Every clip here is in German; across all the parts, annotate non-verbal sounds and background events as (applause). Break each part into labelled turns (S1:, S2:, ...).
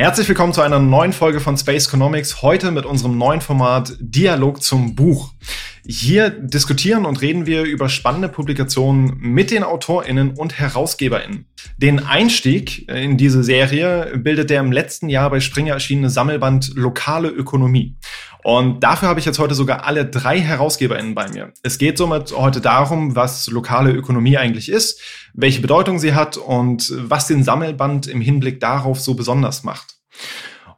S1: Herzlich willkommen zu einer neuen Folge von Space Economics. Heute mit unserem neuen Format Dialog zum Buch. Hier diskutieren und reden wir über spannende Publikationen mit den AutorInnen und HerausgeberInnen. Den Einstieg in diese Serie bildet der im letzten Jahr bei Springer erschienene Sammelband Lokale Ökonomie. Und dafür habe ich jetzt heute sogar alle drei HerausgeberInnen bei mir. Es geht somit heute darum, was lokale Ökonomie eigentlich ist, welche Bedeutung sie hat und was den Sammelband im Hinblick darauf so besonders macht.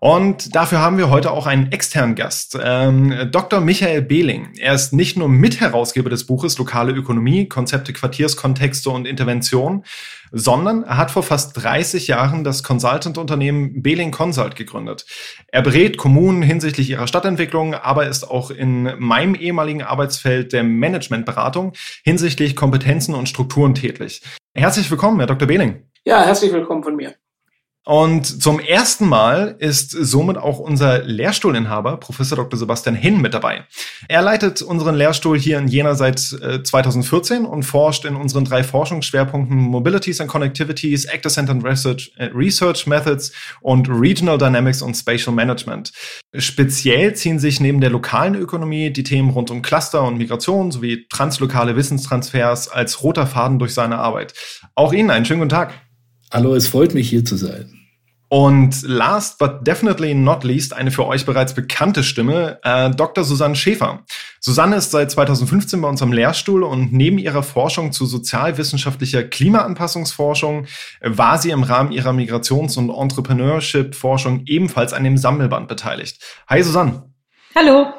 S1: Und dafür haben wir heute auch einen externen Gast, ähm, Dr. Michael Behling. Er ist nicht nur Mitherausgeber des Buches Lokale Ökonomie, Konzepte, Quartierskontexte und Intervention, sondern er hat vor fast 30 Jahren das Consultant-Unternehmen Behling Consult gegründet. Er berät Kommunen hinsichtlich ihrer Stadtentwicklung, aber ist auch in meinem ehemaligen Arbeitsfeld der Managementberatung hinsichtlich Kompetenzen und Strukturen tätig. Herzlich willkommen, Herr Dr. Behling.
S2: Ja, herzlich willkommen von mir.
S1: Und zum ersten Mal ist somit auch unser Lehrstuhlinhaber, Professor Dr. Sebastian Hinn, mit dabei. Er leitet unseren Lehrstuhl hier in Jena seit 2014 äh, und forscht in unseren drei Forschungsschwerpunkten Mobilities and Connectivities, Actor-Centered Research, äh, Research Methods und Regional Dynamics und Spatial Management. Speziell ziehen sich neben der lokalen Ökonomie die Themen rund um Cluster und Migration sowie translokale Wissenstransfers als roter Faden durch seine Arbeit. Auch Ihnen einen schönen guten Tag.
S3: Hallo, es freut mich hier zu sein.
S1: Und last but definitely not least eine für euch bereits bekannte Stimme, äh, Dr. Susanne Schäfer. Susanne ist seit 2015 bei uns am Lehrstuhl und neben ihrer Forschung zu sozialwissenschaftlicher Klimaanpassungsforschung war sie im Rahmen ihrer Migrations- und Entrepreneurship-Forschung ebenfalls an dem Sammelband beteiligt. Hi Susanne.
S4: Hallo.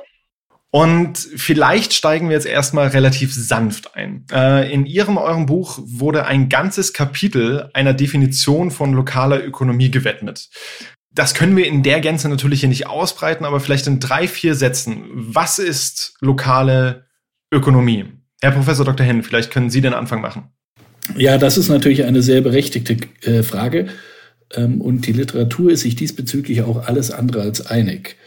S1: Und vielleicht steigen wir jetzt erstmal relativ sanft ein. Äh, in Ihrem, eurem Buch wurde ein ganzes Kapitel einer Definition von lokaler Ökonomie gewidmet. Das können wir in der Gänze natürlich hier nicht ausbreiten, aber vielleicht in drei, vier Sätzen. Was ist lokale Ökonomie? Herr Professor Dr. Henn, vielleicht können Sie den Anfang machen.
S3: Ja, das ist natürlich eine sehr berechtigte äh, Frage. Ähm, und die Literatur ist sich diesbezüglich auch alles andere als einig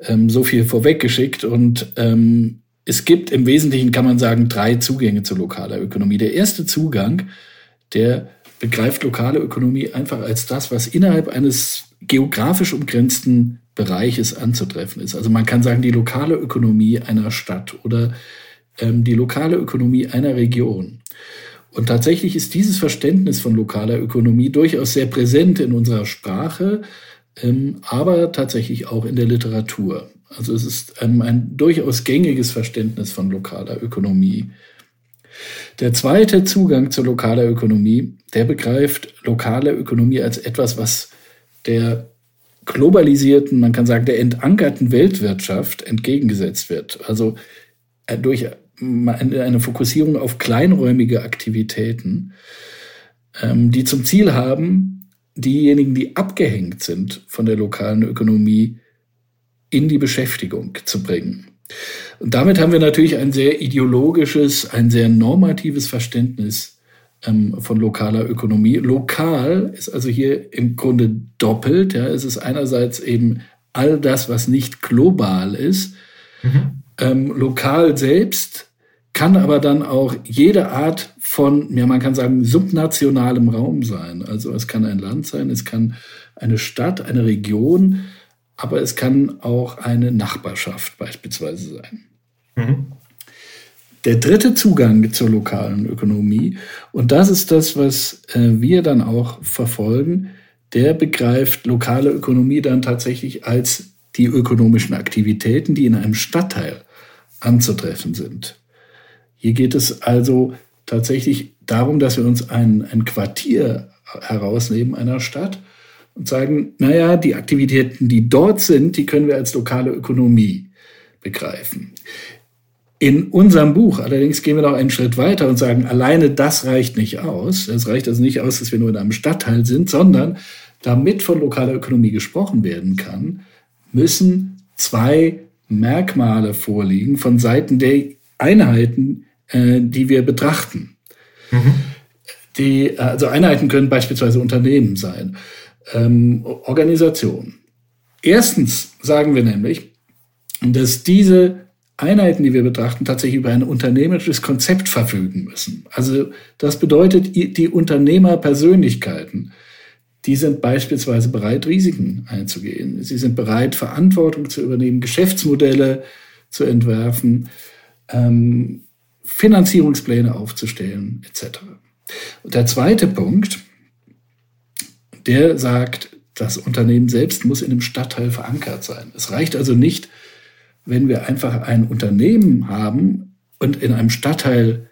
S3: ähm, so viel vorweggeschickt. Und ähm, es gibt im Wesentlichen, kann man sagen, drei Zugänge zu lokaler Ökonomie. Der erste Zugang, der begreift lokale Ökonomie einfach als das, was innerhalb eines geografisch umgrenzten Bereiches anzutreffen ist. Also man kann sagen, die lokale Ökonomie einer Stadt oder ähm, die lokale Ökonomie einer Region. Und tatsächlich ist dieses Verständnis von lokaler Ökonomie durchaus sehr präsent in unserer Sprache, aber tatsächlich auch in der Literatur. Also es ist ähm, ein durchaus gängiges Verständnis von lokaler Ökonomie. Der zweite Zugang zur lokaler Ökonomie, der begreift lokale Ökonomie als etwas, was der globalisierten, man kann sagen, der entankerten Weltwirtschaft entgegengesetzt wird. Also äh, durch eine Fokussierung auf kleinräumige Aktivitäten, ähm, die zum Ziel haben, diejenigen, die abgehängt sind von der lokalen Ökonomie, in die Beschäftigung zu bringen. Und damit haben wir natürlich ein sehr ideologisches, ein sehr normatives Verständnis ähm, von lokaler Ökonomie. Lokal ist also hier im Grunde doppelt. Ja. Es ist einerseits eben all das, was nicht global ist. Mhm. Ähm, lokal selbst kann aber dann auch jede Art von, ja, man kann sagen, subnationalem Raum sein. Also es kann ein Land sein, es kann eine Stadt, eine Region, aber es kann auch eine Nachbarschaft beispielsweise sein. Mhm. Der dritte Zugang zur lokalen Ökonomie, und das ist das, was äh, wir dann auch verfolgen, der begreift lokale Ökonomie dann tatsächlich als die ökonomischen Aktivitäten, die in einem Stadtteil anzutreffen sind. Hier geht es also tatsächlich darum, dass wir uns ein, ein Quartier herausnehmen einer Stadt und sagen, naja, die Aktivitäten, die dort sind, die können wir als lokale Ökonomie begreifen. In unserem Buch allerdings gehen wir noch einen Schritt weiter und sagen, alleine das reicht nicht aus. Es reicht also nicht aus, dass wir nur in einem Stadtteil sind, sondern damit von lokaler Ökonomie gesprochen werden kann, müssen zwei Merkmale vorliegen von Seiten der Einheiten, äh, die wir betrachten. Mhm. Die, also Einheiten können beispielsweise Unternehmen sein, ähm, Organisationen. Erstens sagen wir nämlich, dass diese Einheiten, die wir betrachten, tatsächlich über ein unternehmerisches Konzept verfügen müssen. Also das bedeutet, die Unternehmerpersönlichkeiten, die sind beispielsweise bereit, Risiken einzugehen. Sie sind bereit, Verantwortung zu übernehmen, Geschäftsmodelle zu entwerfen, ähm, Finanzierungspläne aufzustellen, etc. Und der zweite Punkt, der sagt, das Unternehmen selbst muss in einem Stadtteil verankert sein. Es reicht also nicht, wenn wir einfach ein Unternehmen haben und in einem Stadtteil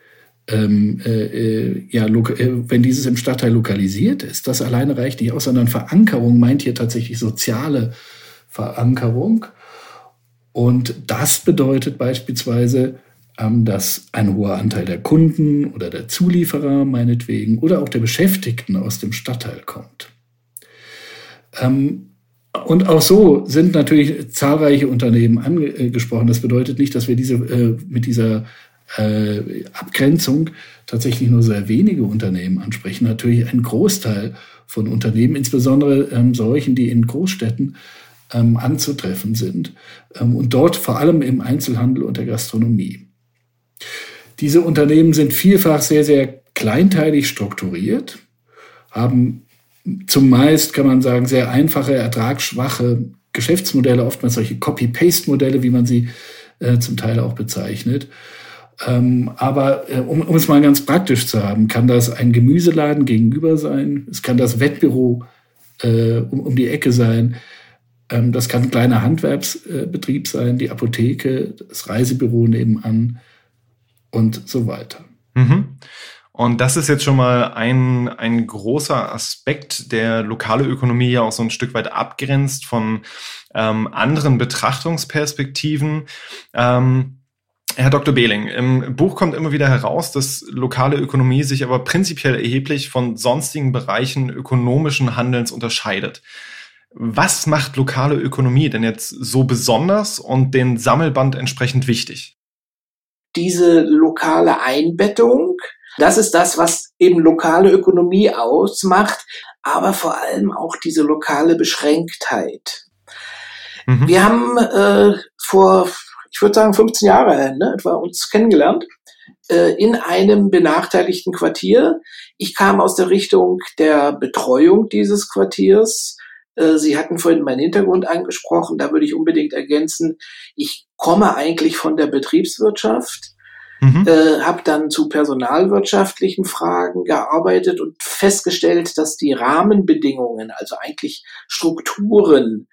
S3: ähm, äh, äh ja, äh, wenn dieses im Stadtteil lokalisiert ist, das alleine reicht nicht aus, sondern Verankerung meint hier tatsächlich soziale Verankerung. Und das bedeutet beispielsweise, dass ein hoher Anteil der Kunden oder der Zulieferer meinetwegen oder auch der Beschäftigten aus dem Stadtteil kommt. Ähm, und auch so sind natürlich zahlreiche Unternehmen angesprochen. Das bedeutet nicht, dass wir diese, äh, mit dieser äh, Abgrenzung tatsächlich nur sehr wenige Unternehmen ansprechen. Natürlich ein Großteil von Unternehmen, insbesondere ähm, solchen, die in Großstädten ähm, anzutreffen sind ähm, und dort vor allem im Einzelhandel und der Gastronomie. Diese Unternehmen sind vielfach sehr, sehr kleinteilig strukturiert, haben zumeist, kann man sagen, sehr einfache, ertragsschwache Geschäftsmodelle, oftmals solche Copy-Paste-Modelle, wie man sie äh, zum Teil auch bezeichnet. Ähm, aber äh, um, um es mal ganz praktisch zu haben, kann das ein Gemüseladen gegenüber sein, es kann das Wettbüro äh, um, um die Ecke sein, ähm, das kann ein kleiner Handwerksbetrieb sein, die Apotheke, das Reisebüro nebenan und so weiter.
S1: Mhm. Und das ist jetzt schon mal ein, ein großer Aspekt, der lokale Ökonomie ja auch so ein Stück weit abgrenzt von ähm, anderen Betrachtungsperspektiven. Ähm, Herr Dr. Behling, im Buch kommt immer wieder heraus, dass lokale Ökonomie sich aber prinzipiell erheblich von sonstigen Bereichen ökonomischen Handelns unterscheidet. Was macht lokale Ökonomie denn jetzt so besonders und den Sammelband entsprechend wichtig?
S2: Diese lokale Einbettung das ist das, was eben lokale Ökonomie ausmacht, aber vor allem auch diese lokale Beschränktheit. Mhm. Wir haben äh, vor, ich würde sagen, 15 Jahre ne, etwa uns kennengelernt äh, in einem benachteiligten Quartier. Ich kam aus der Richtung der Betreuung dieses Quartiers. Äh, Sie hatten vorhin meinen Hintergrund angesprochen. Da würde ich unbedingt ergänzen, ich komme eigentlich von der Betriebswirtschaft Mhm. Äh, habe dann zu personalwirtschaftlichen Fragen gearbeitet und festgestellt, dass die Rahmenbedingungen, also eigentlich Strukturen,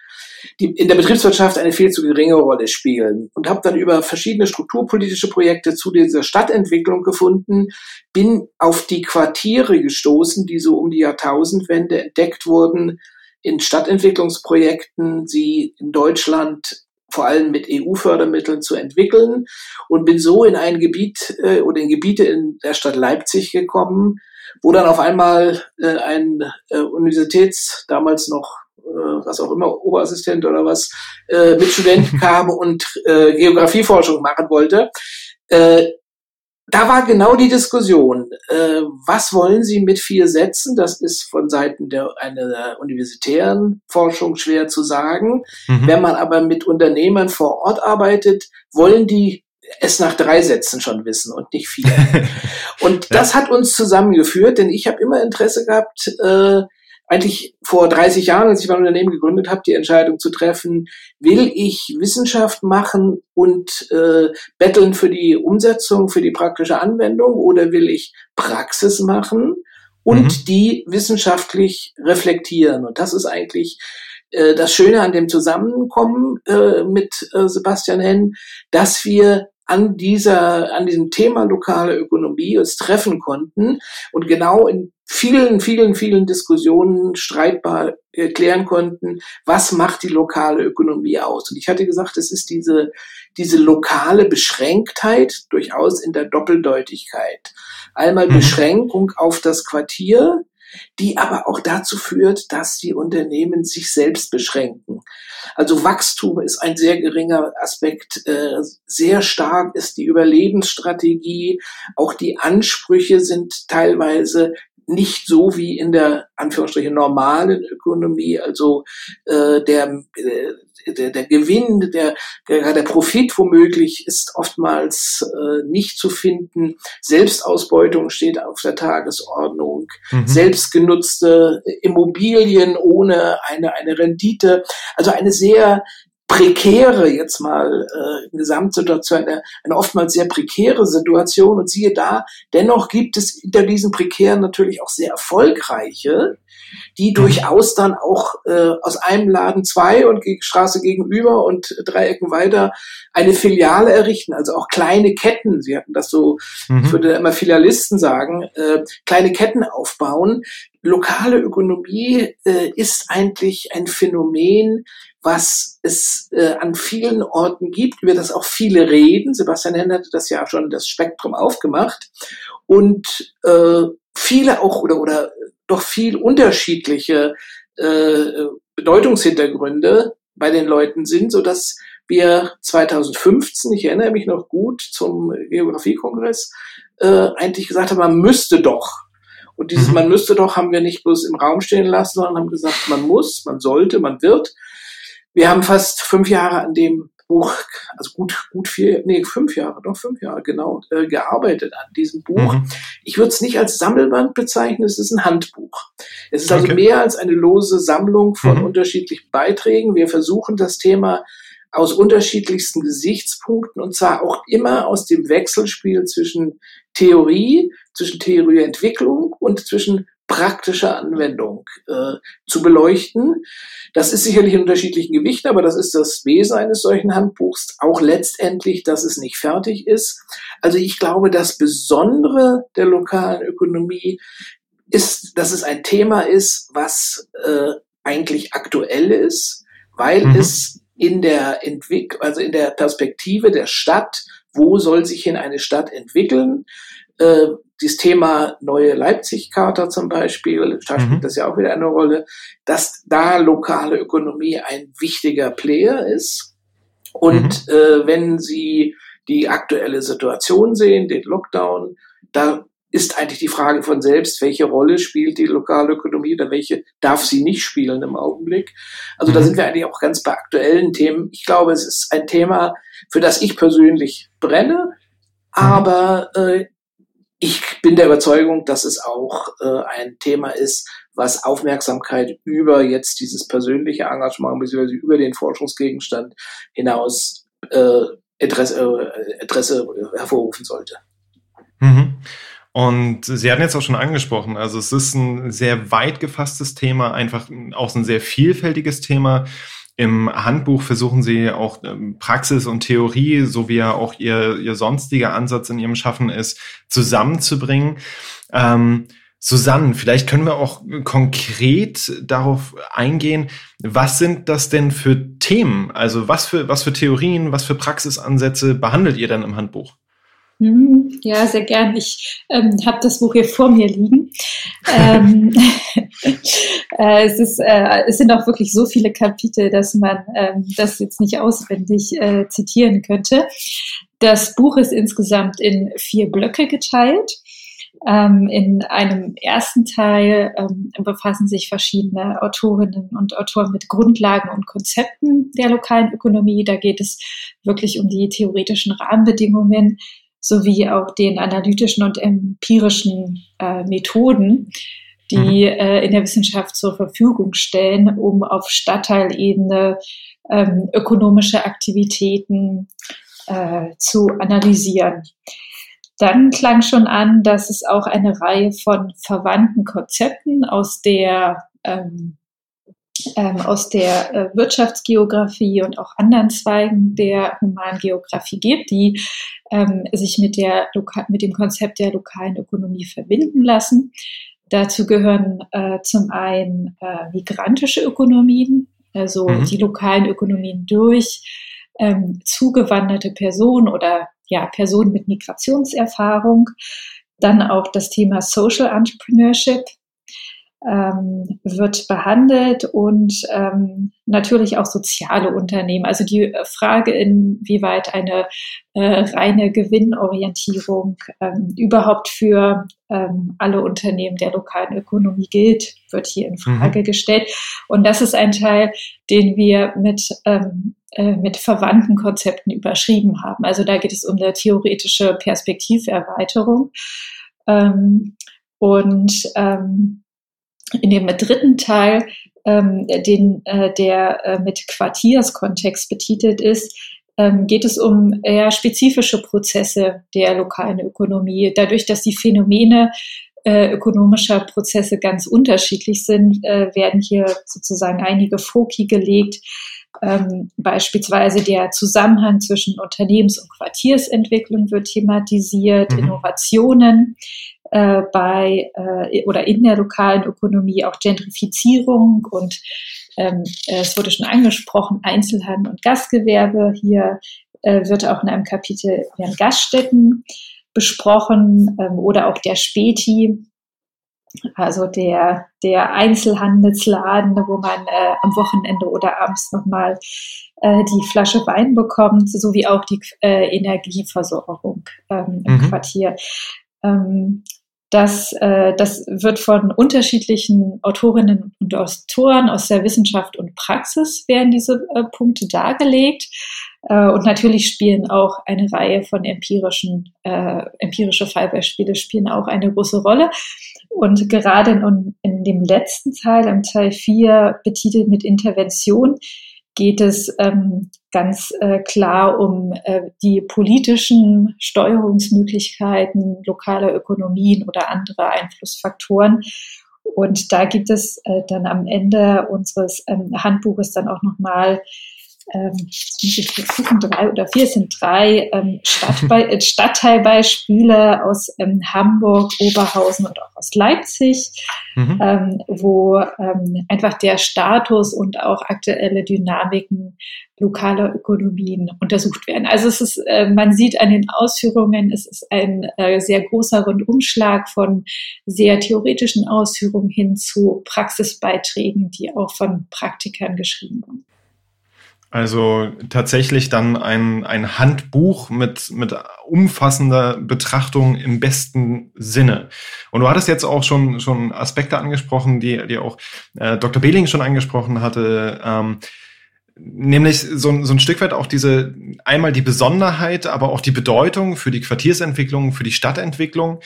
S2: die in der Betriebswirtschaft eine viel zu geringe Rolle spielen. Und habe dann über verschiedene strukturpolitische Projekte zu dieser Stadtentwicklung gefunden, bin auf die Quartiere gestoßen, die so um die Jahrtausendwende entdeckt wurden in Stadtentwicklungsprojekten, sie in Deutschland vor allem mit EU-Fördermitteln zu entwickeln und bin so in ein Gebiet äh, oder in Gebiete in der Stadt Leipzig gekommen, wo dann auf einmal äh, ein äh, Universitäts, damals noch äh, was auch immer, Oberassistent oder was, äh, mit Studenten (laughs) kam und äh, Geografieforschung machen wollte. Da war genau die Diskussion, äh, was wollen Sie mit vier Sätzen? Das ist von Seiten der einer universitären Forschung schwer zu sagen. Mhm. Wenn man aber mit Unternehmern vor Ort arbeitet, wollen die es nach drei Sätzen schon wissen und nicht vier. (laughs) und das hat uns zusammengeführt, denn ich habe immer Interesse gehabt, äh, eigentlich vor 30 Jahren, als ich mein Unternehmen gegründet habe, die Entscheidung zu treffen, will ich Wissenschaft machen und äh, betteln für die Umsetzung, für die praktische Anwendung oder will ich Praxis machen und mhm. die wissenschaftlich reflektieren. Und das ist eigentlich äh, das Schöne an dem Zusammenkommen äh, mit äh, Sebastian Henn, dass wir an dieser, an diesem Thema lokale Ökonomie uns treffen konnten und genau in vielen, vielen, vielen Diskussionen streitbar erklären konnten, was macht die lokale Ökonomie aus. Und ich hatte gesagt, es ist diese, diese lokale Beschränktheit durchaus in der Doppeldeutigkeit. Einmal mhm. Beschränkung auf das Quartier, die aber auch dazu führt, dass die Unternehmen sich selbst beschränken. Also Wachstum ist ein sehr geringer Aspekt. Äh, sehr stark ist die Überlebensstrategie. Auch die Ansprüche sind teilweise nicht so wie in der Anführungsstriche normalen Ökonomie, also äh, der, äh, der, der Gewinn, der, der, der Profit womöglich ist oftmals äh, nicht zu finden. Selbstausbeutung steht auf der Tagesordnung, mhm. selbstgenutzte Immobilien ohne eine, eine Rendite, also eine sehr prekäre jetzt mal äh, Gesamtsituation, eine, eine oftmals sehr prekäre Situation. Und siehe da, dennoch gibt es hinter diesen prekären natürlich auch sehr erfolgreiche, die mhm. durchaus dann auch äh, aus einem Laden zwei und gegen Straße gegenüber und drei Ecken weiter eine Filiale errichten, also auch kleine Ketten. Sie hatten das so, mhm. ich würde immer Filialisten sagen, äh, kleine Ketten aufbauen. Lokale Ökonomie äh, ist eigentlich ein Phänomen, was es äh, an vielen Orten gibt, über das auch viele reden. Sebastian Henn hatte das ja schon das Spektrum aufgemacht. Und äh, viele auch oder, oder doch viel unterschiedliche äh, Bedeutungshintergründe bei den Leuten sind, so dass wir 2015, ich erinnere mich noch gut, zum Geografiekongress äh, eigentlich gesagt haben, man müsste doch. Und dieses mhm. man müsste doch haben wir nicht bloß im Raum stehen lassen, sondern haben gesagt, man muss, man sollte, man wird. Wir haben fast fünf Jahre an dem Buch, also gut, gut vier, nee, fünf Jahre, doch fünf Jahre, genau, äh, gearbeitet an diesem Buch. Mhm. Ich würde es nicht als Sammelband bezeichnen, es ist ein Handbuch. Es ist also okay. also mehr als eine lose Sammlung von mhm. unterschiedlichen Beiträgen. Wir versuchen das Thema aus unterschiedlichsten Gesichtspunkten und zwar auch immer aus dem Wechselspiel zwischen Theorie, zwischen Theorieentwicklung und zwischen praktischer Anwendung äh, zu beleuchten. Das ist sicherlich in unterschiedlichen Gewichten, aber das ist das Wesen eines solchen Handbuchs. Auch letztendlich, dass es nicht fertig ist. Also ich glaube, das Besondere der lokalen Ökonomie ist, dass es ein Thema ist, was äh, eigentlich aktuell ist, weil mhm. es in der Entwick also in der Perspektive der Stadt, wo soll sich hin eine Stadt entwickeln, äh, dieses Thema neue Leipzig-Charta zum Beispiel, da spielt mhm. das ja auch wieder eine Rolle, dass da lokale Ökonomie ein wichtiger Player ist. Und mhm. äh, wenn Sie die aktuelle Situation sehen, den Lockdown, da ist eigentlich die Frage von selbst, welche Rolle spielt die lokale Ökonomie oder welche darf sie nicht spielen im Augenblick. Also mhm. da sind wir eigentlich auch ganz bei aktuellen Themen. Ich glaube, es ist ein Thema, für das ich persönlich brenne, mhm. aber äh, ich bin der Überzeugung, dass es auch äh, ein Thema ist, was Aufmerksamkeit über jetzt dieses persönliche Engagement bzw. über den Forschungsgegenstand hinaus äh, Interesse, äh, Interesse hervorrufen sollte.
S1: Mhm. Und Sie hatten jetzt auch schon angesprochen, also es ist ein sehr weit gefasstes Thema, einfach auch ein sehr vielfältiges Thema. Im Handbuch versuchen Sie auch ähm, Praxis und Theorie, so wie ja auch Ihr, Ihr sonstiger Ansatz in Ihrem Schaffen ist, zusammenzubringen. Ähm, Susanne, vielleicht können wir auch konkret darauf eingehen, was sind das denn für Themen? Also was für, was für Theorien, was für Praxisansätze behandelt ihr dann im Handbuch?
S4: Mhm. Ja, sehr gern. Ich ähm, habe das Buch hier vor mir liegen. ähm, (laughs) äh, es, ist, äh, es sind auch wirklich so viele Kapitel, dass man ähm, das jetzt nicht auswendig äh, zitieren könnte. Das Buch ist insgesamt in vier Blöcke geteilt. Ähm, in einem ersten Teil ähm, befassen sich verschiedene Autorinnen und Autoren mit Grundlagen und Konzepten der lokalen Ökonomie. Da geht es wirklich um die theoretischen Rahmenbedingungen, sowie auch den analytischen und empirischen äh, Methoden, die mhm. äh, in der Wissenschaft zur Verfügung stellen, um auf Stadtteilebene ähm, ökonomische Aktivitäten äh, zu analysieren. Dann klang schon an, dass es auch eine Reihe von verwandten Konzepten aus der ähm, ähm, aus der äh, Wirtschaftsgeografie und auch anderen Zweigen der Humangeografie gibt, die ähm, sich mit, der, mit dem Konzept der lokalen Ökonomie verbinden lassen. Dazu gehören äh, zum einen äh, migrantische Ökonomien, also mhm. die lokalen Ökonomien durch ähm, zugewanderte Personen oder ja, Personen mit Migrationserfahrung. Dann auch das Thema Social Entrepreneurship, ähm, wird behandelt und ähm, natürlich auch soziale Unternehmen. Also die Frage, inwieweit eine äh, reine Gewinnorientierung ähm, überhaupt für ähm, alle Unternehmen der lokalen Ökonomie gilt, wird hier in Frage mhm. gestellt. Und das ist ein Teil, den wir mit ähm, äh, mit verwandten Konzepten überschrieben haben. Also da geht es um eine theoretische Perspektiverweiterung. Ähm, und ähm, in dem dritten Teil, ähm, den, äh, der äh, mit Quartierskontext betitelt ist, ähm, geht es um eher spezifische Prozesse der lokalen Ökonomie. Dadurch, dass die Phänomene äh, ökonomischer Prozesse ganz unterschiedlich sind, äh, werden hier sozusagen einige Foki gelegt. Ähm, beispielsweise der Zusammenhang zwischen Unternehmens- und Quartiersentwicklung wird thematisiert, mhm. Innovationen, äh, bei äh, oder in der lokalen Ökonomie auch Gentrifizierung und ähm, es wurde schon angesprochen, Einzelhandel und Gastgewerbe. Hier äh, wird auch in einem Kapitel werden Gaststätten besprochen ähm, oder auch der Späti, also der, der Einzelhandelsladen, wo man äh, am Wochenende oder abends nochmal äh, die Flasche Wein bekommt, sowie auch die äh, Energieversorgung ähm, im mhm. Quartier. Ähm, das, äh, das wird von unterschiedlichen Autorinnen und Autoren aus der Wissenschaft und Praxis werden diese äh, Punkte dargelegt. Äh, und natürlich spielen auch eine Reihe von empirischen, äh, empirische Fallbeispiele spielen auch eine große Rolle. Und gerade in, in dem letzten Teil, im Teil 4, betitelt mit Intervention, geht es ähm, ganz äh, klar um äh, die politischen Steuerungsmöglichkeiten lokaler Ökonomien oder andere Einflussfaktoren. Und da gibt es äh, dann am Ende unseres ähm, Handbuches dann auch nochmal ähm, muss ich gucken, drei oder vier sind drei ähm, Stadtbe (laughs) äh, Stadtteilbeispiele aus ähm, Hamburg, Oberhausen und auch aus Leipzig, mhm. ähm, wo ähm, einfach der Status und auch aktuelle Dynamiken lokaler Ökonomien untersucht werden. Also es ist, äh, man sieht an den Ausführungen, es ist ein äh, sehr großer Rundumschlag von sehr theoretischen Ausführungen hin zu Praxisbeiträgen, die auch von Praktikern geschrieben wurden.
S1: Also tatsächlich dann ein, ein Handbuch mit, mit umfassender Betrachtung im besten Sinne. Und du hattest jetzt auch schon, schon Aspekte angesprochen, die, die auch äh, Dr. Behling schon angesprochen hatte. Ähm, nämlich so, so ein Stück weit auch diese, einmal die Besonderheit, aber auch die Bedeutung für die Quartiersentwicklung, für die Stadtentwicklung.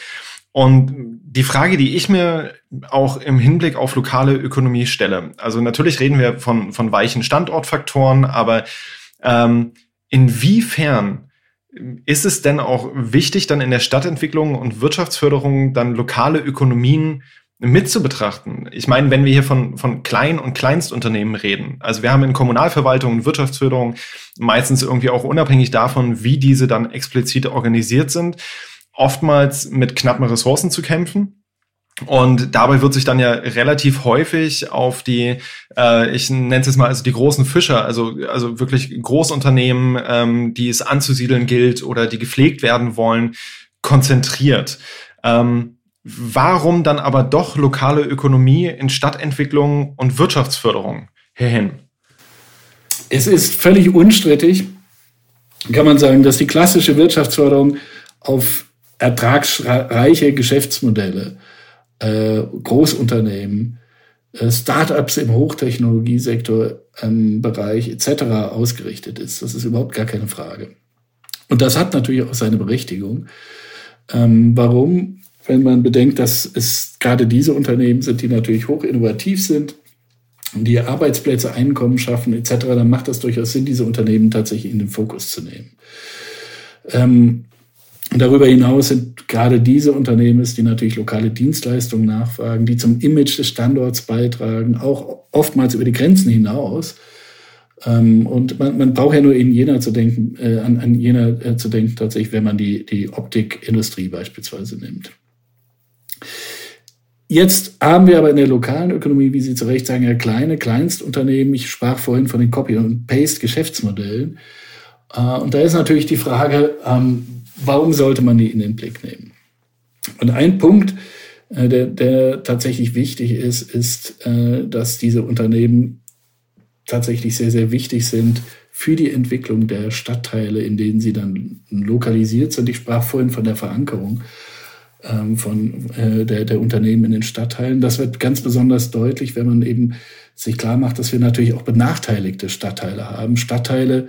S1: Und die Frage, die ich mir auch im Hinblick auf lokale Ökonomie stelle, also natürlich reden wir von, von weichen Standortfaktoren, aber ähm, inwiefern ist es denn auch wichtig, dann in der Stadtentwicklung und Wirtschaftsförderung dann lokale Ökonomien mit zu betrachten. Ich meine, wenn wir hier von, von Klein- und Kleinstunternehmen reden, also wir haben in Kommunalverwaltung und Wirtschaftsförderung meistens irgendwie auch unabhängig davon, wie diese dann explizit organisiert sind, oftmals mit knappen Ressourcen zu kämpfen. Und dabei wird sich dann ja relativ häufig auf die, äh, ich nenne es jetzt mal also die großen Fischer, also, also wirklich Großunternehmen, ähm, die es anzusiedeln gilt oder die gepflegt werden wollen, konzentriert. Ähm, warum dann aber doch lokale Ökonomie in Stadtentwicklung und Wirtschaftsförderung hierhin?
S3: Es ist völlig unstrittig, kann man sagen, dass die klassische Wirtschaftsförderung auf ertragsreiche Geschäftsmodelle, äh, Großunternehmen, äh, Startups im Hochtechnologiesektor ähm, Bereich etc. ausgerichtet ist. Das ist überhaupt gar keine Frage. Und das hat natürlich auch seine Berechtigung. Ähm, warum? Wenn man bedenkt, dass es gerade diese Unternehmen sind, die natürlich hoch innovativ sind, die Arbeitsplätze, Einkommen schaffen etc., dann macht das durchaus Sinn, diese Unternehmen tatsächlich in den Fokus zu nehmen. Ähm, und darüber hinaus sind gerade diese Unternehmen, die natürlich lokale Dienstleistungen nachfragen, die zum Image des Standorts beitragen, auch oftmals über die Grenzen hinaus. Ähm, und man, man braucht ja nur in Jena zu denken, äh, an, an Jena äh, zu denken, tatsächlich, wenn man die, die Optikindustrie beispielsweise nimmt. Jetzt haben wir aber in der lokalen Ökonomie, wie Sie zu Recht sagen, ja kleine Kleinstunternehmen. Ich sprach vorhin von den Copy- und Paste-Geschäftsmodellen. Äh, und da ist natürlich die Frage, ähm, warum sollte man die in den Blick nehmen? Und ein Punkt, äh, der, der tatsächlich wichtig ist, ist, äh, dass diese Unternehmen tatsächlich sehr, sehr wichtig sind für die Entwicklung der Stadtteile, in denen sie dann lokalisiert sind. Ich sprach vorhin von der Verankerung ähm, von äh, der, der Unternehmen in den Stadtteilen. Das wird ganz besonders deutlich, wenn man eben sich klar macht, dass wir natürlich auch benachteiligte Stadtteile haben. Stadtteile,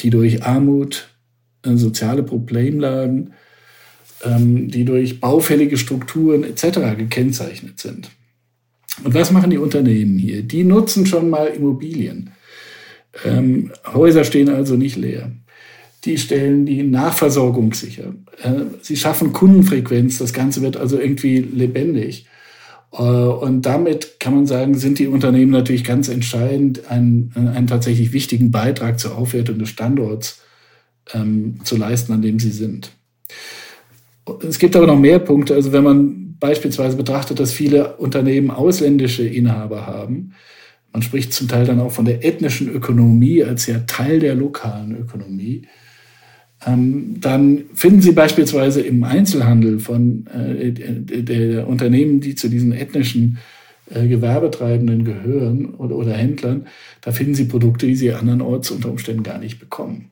S3: die durch Armut, soziale Problemlagen, ähm, die durch baufällige Strukturen etc. gekennzeichnet sind. Und was machen die Unternehmen hier? Die nutzen schon mal Immobilien. Ähm, Häuser stehen also nicht leer. Die stellen die Nachversorgung sicher. Äh, sie schaffen Kundenfrequenz. Das Ganze wird also irgendwie lebendig. Äh, und damit kann man sagen, sind die Unternehmen natürlich ganz entscheidend, einen, einen tatsächlich wichtigen Beitrag zur Aufwertung des Standorts ähm, zu leisten, an dem sie sind. Es gibt aber noch mehr Punkte. Also wenn man beispielsweise betrachtet, dass viele Unternehmen ausländische Inhaber haben, man spricht zum Teil dann auch von der ethnischen Ökonomie als ja Teil der lokalen Ökonomie, ähm, dann finden Sie beispielsweise im Einzelhandel von äh, der Unternehmen, die zu diesen ethnischen äh, Gewerbetreibenden gehören oder, oder Händlern, da finden Sie Produkte, die Sie andernorts unter Umständen gar nicht bekommen.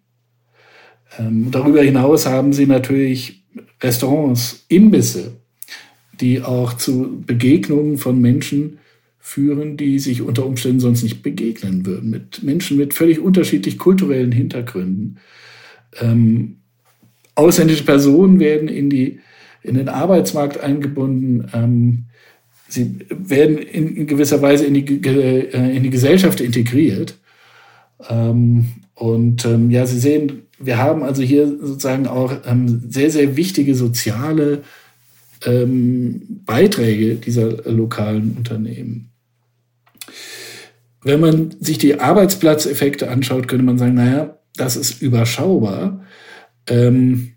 S3: Ähm, darüber hinaus haben Sie natürlich Restaurants, Imbisse, die auch zu Begegnungen von Menschen führen, die sich unter Umständen sonst nicht begegnen würden, mit Menschen mit völlig unterschiedlich kulturellen Hintergründen. Ähm, ausländische Personen werden in, die, in den Arbeitsmarkt eingebunden. Ähm, sie werden in, gewisser Weise in die, äh, in die Gesellschaft integriert. Ähm, und ähm, ja, Sie sehen, wir haben also hier sozusagen auch ähm, sehr, sehr wichtige soziale ähm, Beiträge dieser lokalen Unternehmen. Wenn man sich die Arbeitsplatzeffekte anschaut, könnte man sagen, naja, das ist überschaubar. Ähm,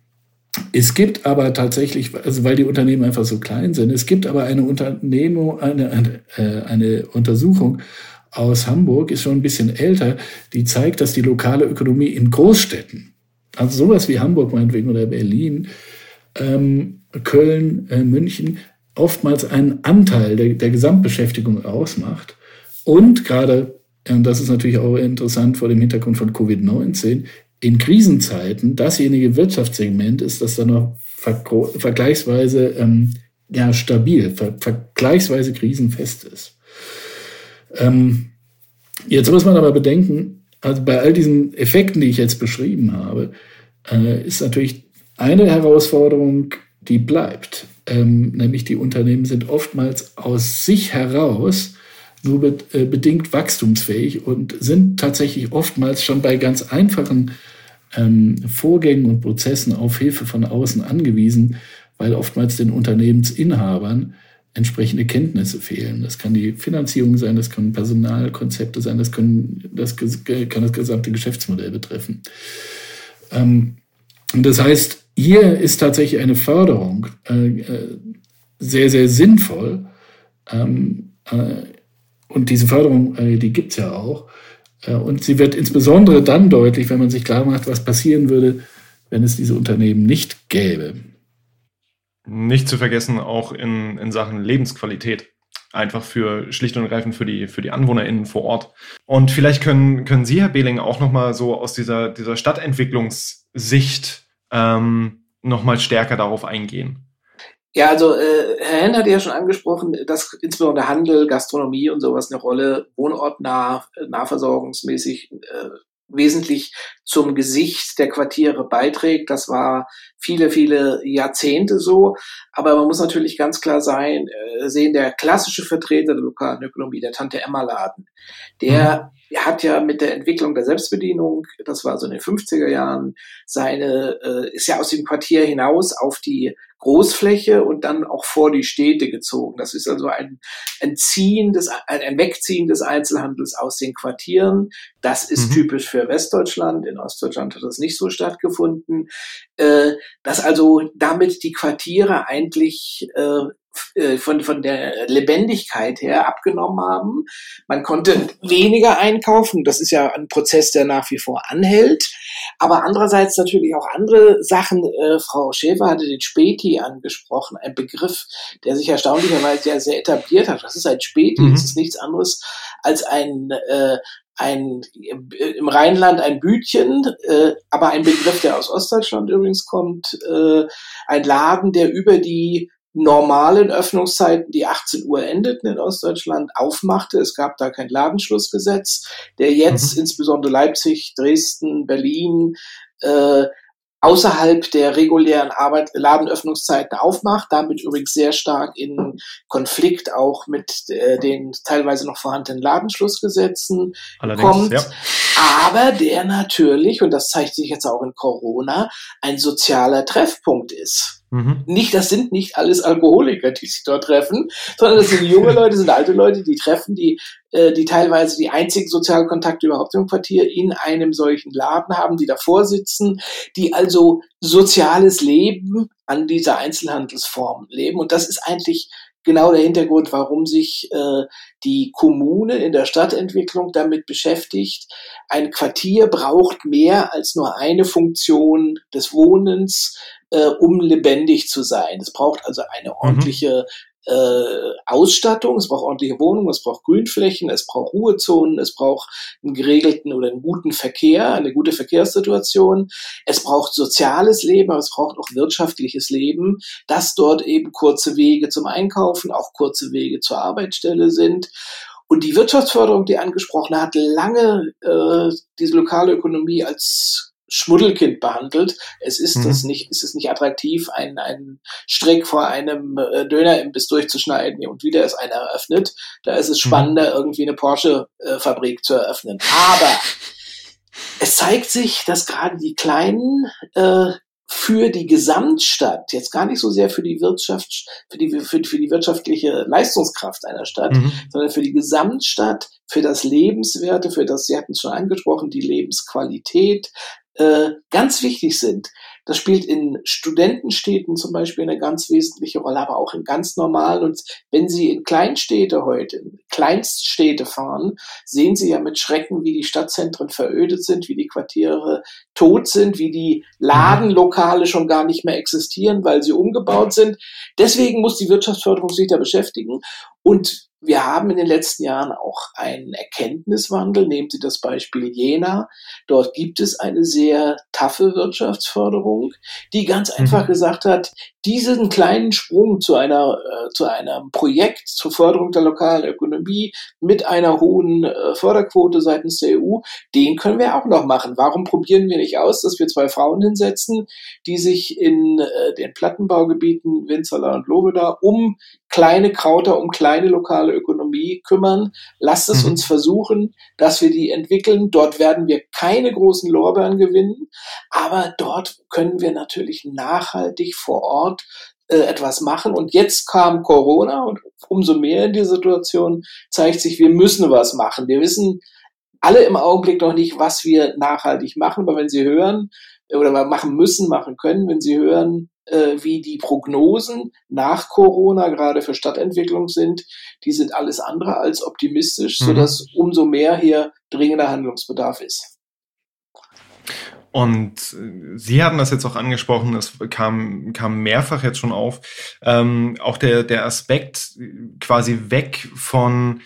S3: es gibt aber tatsächlich, also weil die Unternehmen einfach so klein sind, es gibt aber eine Unternehmung, eine, eine, äh, eine Untersuchung aus Hamburg, ist schon ein bisschen älter, die zeigt, dass die lokale Ökonomie in Großstädten, also sowas wie Hamburg meinetwegen oder Berlin, ähm, Köln, äh, München, oftmals einen Anteil der, der Gesamtbeschäftigung ausmacht. Und gerade und das ist natürlich auch interessant vor dem Hintergrund von Covid-19, in Krisenzeiten dasjenige Wirtschaftssegment ist, das dann noch vergleichsweise ähm, ja, stabil, ver vergleichsweise krisenfest ist. Ähm, jetzt muss man aber bedenken, also bei all diesen Effekten, die ich jetzt beschrieben habe, äh, ist natürlich eine Herausforderung, die bleibt. Ähm, nämlich die Unternehmen sind oftmals aus sich heraus nur äh, bedingt wachstumsfähig und sind tatsächlich oftmals schon bei ganz einfachen ähm, Vorgängen und Prozessen auf Hilfe von außen angewiesen, weil oftmals den Unternehmensinhabern entsprechende Kenntnisse fehlen. Das kann die Finanzierung sein, das können Personalkonzepte sein, das, können, das kann das gesamte Geschäftsmodell betreffen. Ähm, das heißt, hier ist tatsächlich eine Förderung äh, äh sehr, sehr sinnvoll. Ähm, äh, und diese Förderung, äh, die gibt es ja auch. Äh, und sie wird insbesondere dann deutlich, wenn man sich klar macht, was passieren würde, wenn es diese Unternehmen nicht gäbe.
S1: Nicht zu vergessen auch in, in Sachen Lebensqualität. Einfach für schlicht und ergreifend für die, für die AnwohnerInnen vor Ort. Und vielleicht können, können Sie, Herr Behling, auch nochmal so aus dieser, dieser Stadtentwicklungssicht ähm, nochmal stärker darauf eingehen.
S2: Ja, also äh, Herr Henn hat ja schon angesprochen, dass insbesondere Handel, Gastronomie und sowas eine Rolle wohnortnah, nahversorgungsmäßig äh, wesentlich zum Gesicht der Quartiere beiträgt. Das war viele, viele Jahrzehnte so. Aber man muss natürlich ganz klar sein, äh, sehen, der klassische Vertreter der lokalen Ökonomie, der Tante Emma Laden, der mhm. hat ja mit der Entwicklung der Selbstbedienung, das war so in den 50er Jahren, seine, äh, ist ja aus dem Quartier hinaus auf die Großfläche und dann auch vor die Städte gezogen. Das ist also ein, ein Ziehen des, ein Wegziehen des Einzelhandels aus den Quartieren. Das ist mhm. typisch für Westdeutschland. In Ostdeutschland hat das nicht so stattgefunden. Äh, dass also damit die Quartiere eigentlich äh, äh, von, von der Lebendigkeit her abgenommen haben. Man konnte weniger einkaufen. Das ist ja ein Prozess, der nach wie vor anhält. Aber andererseits natürlich auch andere Sachen. Äh, Frau Schäfer hatte den Späti angesprochen, ein Begriff, der sich erstaunlicherweise ja sehr etabliert hat. Das ist ein Späti, mhm. das ist nichts anderes als ein äh, ein im Rheinland ein Bütchen, äh, aber ein Begriff, der aus Ostdeutschland übrigens kommt, äh, ein Laden, der über die normalen Öffnungszeiten, die 18 Uhr endeten in Ostdeutschland, aufmachte. Es gab da kein Ladenschlussgesetz, der jetzt mhm. insbesondere Leipzig, Dresden, Berlin, äh, außerhalb der regulären Arbeit, Ladenöffnungszeiten aufmacht, damit übrigens sehr stark in Konflikt auch mit äh, den teilweise noch vorhandenen Ladenschlussgesetzen Allerdings, kommt. Ja. Aber der natürlich, und das zeigt sich jetzt auch in Corona, ein sozialer Treffpunkt ist. Mhm. Nicht, das sind nicht alles Alkoholiker, die sich dort treffen, sondern das sind junge (laughs) Leute, sind alte Leute, die treffen, die, äh, die teilweise die einzigen Sozialkontakte überhaupt im Quartier in einem solchen Laden haben, die davor sitzen, die also soziales Leben an dieser Einzelhandelsform leben. Und das ist eigentlich genau der Hintergrund, warum sich äh, die Kommune in der Stadtentwicklung damit beschäftigt. Ein Quartier braucht mehr als nur eine Funktion des Wohnens, äh, um lebendig zu sein. Es braucht also eine mhm. ordentliche äh, Ausstattung, es braucht ordentliche Wohnungen, es braucht Grünflächen, es braucht Ruhezonen, es braucht einen geregelten oder einen guten Verkehr, eine gute Verkehrssituation, es braucht soziales Leben, aber es braucht auch wirtschaftliches Leben, dass dort eben kurze Wege zum Einkaufen, auch kurze Wege zur Arbeitsstelle sind. Und die Wirtschaftsförderung, die angesprochen hat, lange äh, diese lokale Ökonomie als Schmuddelkind behandelt. Es ist mhm. das nicht, es ist nicht attraktiv, einen, einen Strick vor einem äh, Dönerimbiss durchzuschneiden und wieder ist einer eröffnet. Da ist es mhm. spannender, mhm. irgendwie eine Porsche-Fabrik zu eröffnen. Aber es zeigt sich, dass gerade die kleinen äh, für die Gesamtstadt, jetzt gar nicht so sehr für die Wirtschaft, für die, für, für die wirtschaftliche Leistungskraft einer Stadt, mhm. sondern für die Gesamtstadt, für das Lebenswerte, für das, Sie hatten es schon angesprochen, die Lebensqualität, äh, ganz wichtig sind. Das spielt in Studentenstädten zum Beispiel eine ganz wesentliche Rolle, aber auch in ganz normalen. Und wenn Sie in Kleinstädte heute, in Kleinststädte fahren, sehen Sie ja mit Schrecken, wie die Stadtzentren verödet sind, wie die Quartiere tot sind, wie die Ladenlokale schon gar nicht mehr existieren, weil sie umgebaut sind. Deswegen muss die Wirtschaftsförderung sich da beschäftigen. Und wir haben in den letzten Jahren auch einen Erkenntniswandel. Nehmen Sie das Beispiel Jena. Dort gibt es eine sehr taffe Wirtschaftsförderung, die ganz mhm. einfach gesagt hat, diesen kleinen Sprung zu einer, äh, zu einem Projekt zur Förderung der lokalen Ökonomie mit einer hohen äh, Förderquote seitens der EU, den können wir auch noch machen. Warum probieren wir nicht aus, dass wir zwei Frauen hinsetzen, die sich in äh, den Plattenbaugebieten Winzerla und Lobeda um kleine Krauter, um kleine lokale Ökonomie kümmern. Lasst es mhm. uns versuchen, dass wir die entwickeln. Dort werden wir keine großen Lorbeeren gewinnen, aber dort können wir natürlich nachhaltig vor Ort äh, etwas machen. Und jetzt kam Corona und umso mehr in die Situation zeigt sich, wir müssen was machen. Wir wissen alle im Augenblick noch nicht, was wir nachhaltig machen, aber wenn Sie hören oder machen müssen, machen können, wenn Sie hören, äh, wie die Prognosen nach Corona gerade für Stadtentwicklung sind, die sind alles andere als optimistisch, mhm. sodass umso mehr hier dringender Handlungsbedarf ist.
S1: Und äh, Sie hatten das jetzt auch angesprochen, es kam, kam mehrfach jetzt schon auf, ähm, auch der, der Aspekt quasi weg von,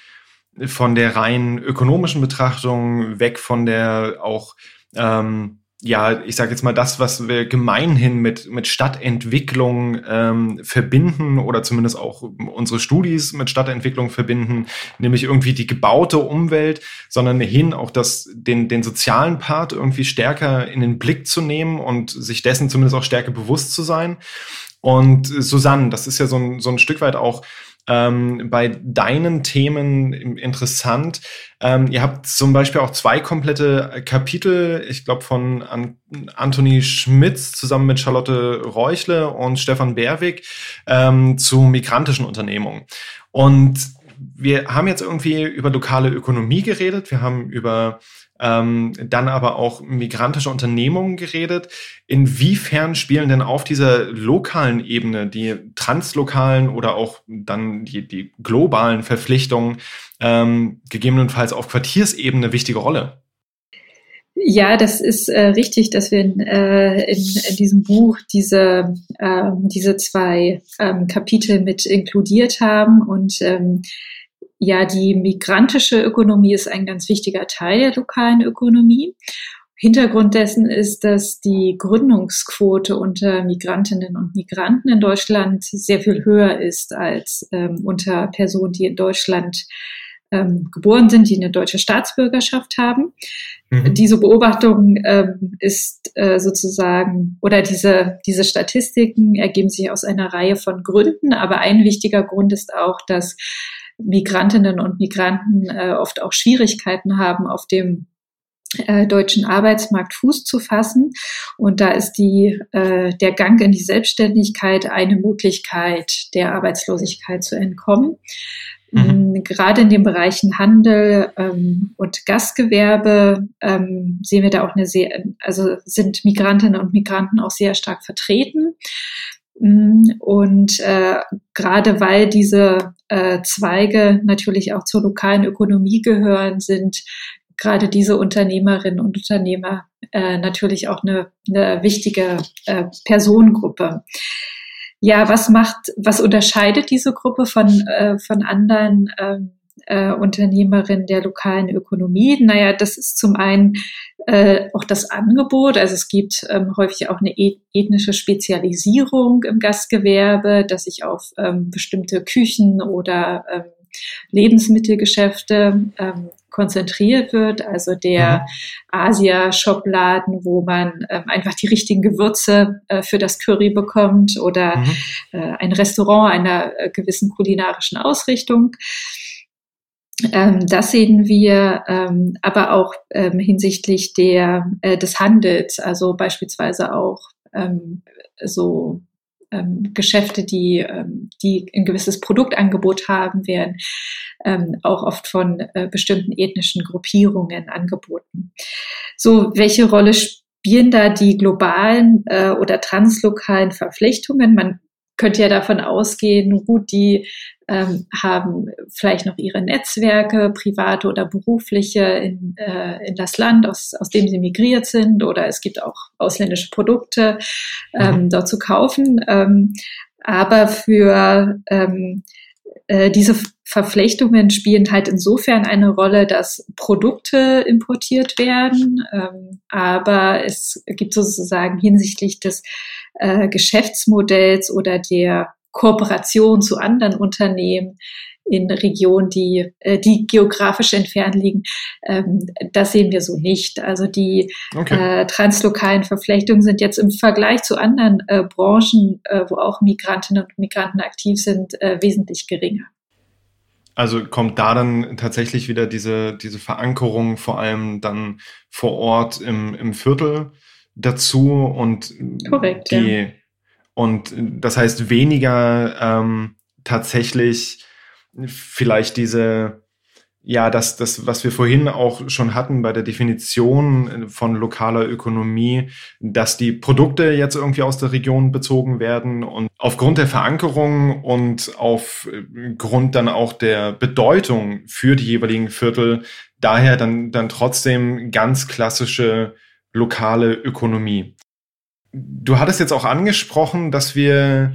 S1: von der rein ökonomischen Betrachtung, weg von der auch ähm, ja, ich sage jetzt mal das, was wir gemeinhin mit, mit Stadtentwicklung ähm, verbinden oder zumindest auch unsere Studis mit Stadtentwicklung verbinden, nämlich irgendwie die gebaute Umwelt, sondern hin auch das, den, den sozialen Part irgendwie stärker in den Blick zu nehmen und sich dessen zumindest auch stärker bewusst zu sein. Und Susanne, das ist ja so ein, so ein Stück weit auch ähm, bei deinen Themen interessant. Ähm, ihr habt zum Beispiel auch zwei komplette Kapitel, ich glaube von An Anthony Schmitz zusammen mit Charlotte Reuchle und Stefan Berwig ähm, zu migrantischen Unternehmungen. Und wir haben jetzt irgendwie über lokale Ökonomie geredet, wir haben über ähm, dann aber auch migrantische Unternehmungen geredet. Inwiefern spielen denn auf dieser lokalen Ebene die translokalen oder auch dann die, die globalen Verpflichtungen ähm, gegebenenfalls auf Quartiersebene wichtige Rolle?
S4: Ja, das ist äh, richtig, dass wir in, äh, in, in diesem Buch diese, äh, diese zwei ähm, Kapitel mit inkludiert haben. Und ähm, ja, die migrantische Ökonomie ist ein ganz wichtiger Teil der lokalen Ökonomie. Hintergrund dessen ist, dass die Gründungsquote unter Migrantinnen und Migranten in Deutschland sehr viel höher ist als ähm, unter Personen, die in Deutschland ähm, geboren sind, die eine deutsche Staatsbürgerschaft haben. Mhm. Diese Beobachtung ähm, ist äh, sozusagen, oder diese, diese Statistiken ergeben sich aus einer Reihe von Gründen, aber ein wichtiger Grund ist auch, dass Migrantinnen und Migranten äh, oft auch Schwierigkeiten haben, auf dem äh, deutschen Arbeitsmarkt Fuß zu fassen. Und da ist die, äh, der Gang in die Selbstständigkeit eine Möglichkeit, der Arbeitslosigkeit zu entkommen. Mhm. Mm, gerade in den Bereichen Handel ähm, und Gastgewerbe ähm, sehen wir da auch eine sehr, also sind Migrantinnen und Migranten auch sehr stark vertreten. Mm, und äh, gerade weil diese äh, Zweige natürlich auch zur lokalen Ökonomie gehören, sind gerade diese Unternehmerinnen und Unternehmer äh, natürlich auch eine, eine wichtige äh, Personengruppe. Ja, was macht, was unterscheidet diese Gruppe von, äh, von anderen ähm, äh, Unternehmerinnen der lokalen Ökonomie? Naja, das ist zum einen äh, auch das Angebot. Also es gibt ähm, häufig auch eine ethnische Spezialisierung im Gastgewerbe, dass sich auf ähm, bestimmte Küchen oder ähm, Lebensmittelgeschäfte ähm, konzentriert wird. Also der mhm. Asia-Shop-Laden, wo man ähm, einfach die richtigen Gewürze äh, für das Curry bekommt oder mhm. äh, ein Restaurant einer äh, gewissen kulinarischen Ausrichtung. Ähm, das sehen wir ähm, aber auch ähm, hinsichtlich der, äh, des Handels, also beispielsweise auch ähm, so ähm, Geschäfte, die, ähm, die ein gewisses Produktangebot haben, werden auch oft von äh, bestimmten ethnischen Gruppierungen angeboten. So, welche Rolle spielen da die globalen äh, oder translokalen Verpflichtungen? Man könnte ja davon ausgehen, gut, die ähm, haben vielleicht noch ihre Netzwerke, private oder berufliche, in, äh, in das Land, aus, aus dem sie migriert sind, oder es gibt auch ausländische Produkte ähm, mhm. dort zu kaufen. Ähm, aber für ähm, äh, diese Verflechtungen spielen halt insofern eine Rolle, dass Produkte importiert werden, ähm, aber es gibt sozusagen hinsichtlich des äh, Geschäftsmodells oder der Kooperation zu anderen Unternehmen in Regionen, die, äh, die geografisch entfernt liegen. Ähm, das sehen wir so nicht. Also die okay. äh, translokalen Verflechtungen sind jetzt im Vergleich zu anderen äh, Branchen, wo auch Migrantinnen und Migranten aktiv sind, wesentlich geringer.
S1: Also kommt da dann tatsächlich wieder diese, diese Verankerung vor allem dann vor Ort im, im Viertel dazu und
S4: Korrekt,
S1: die, ja. Und das heißt weniger ähm, tatsächlich vielleicht diese ja, das, das, was wir vorhin auch schon hatten bei der Definition von lokaler Ökonomie, dass die Produkte jetzt irgendwie aus der Region bezogen werden und aufgrund der Verankerung und aufgrund dann auch der Bedeutung für die jeweiligen Viertel daher dann, dann trotzdem ganz klassische lokale Ökonomie. Du hattest jetzt auch angesprochen, dass wir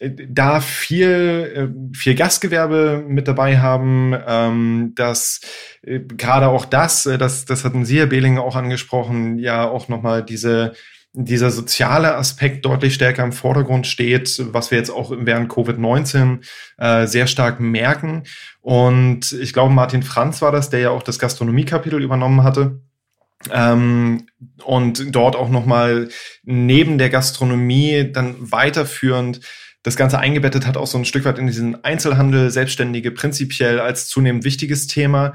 S1: da viel, äh, viel Gastgewerbe mit dabei haben, ähm, dass äh, gerade auch das, äh, das, das hatten Sie, Herr Behling, auch angesprochen, ja auch nochmal diese, dieser soziale Aspekt deutlich stärker im Vordergrund steht, was wir jetzt auch während Covid-19 äh, sehr stark merken. Und ich glaube, Martin Franz war das, der ja auch das Gastronomiekapitel übernommen hatte. Ähm, und dort auch nochmal neben der Gastronomie dann weiterführend das Ganze eingebettet hat, auch so ein Stück weit in diesen Einzelhandel, Selbstständige prinzipiell als zunehmend wichtiges Thema.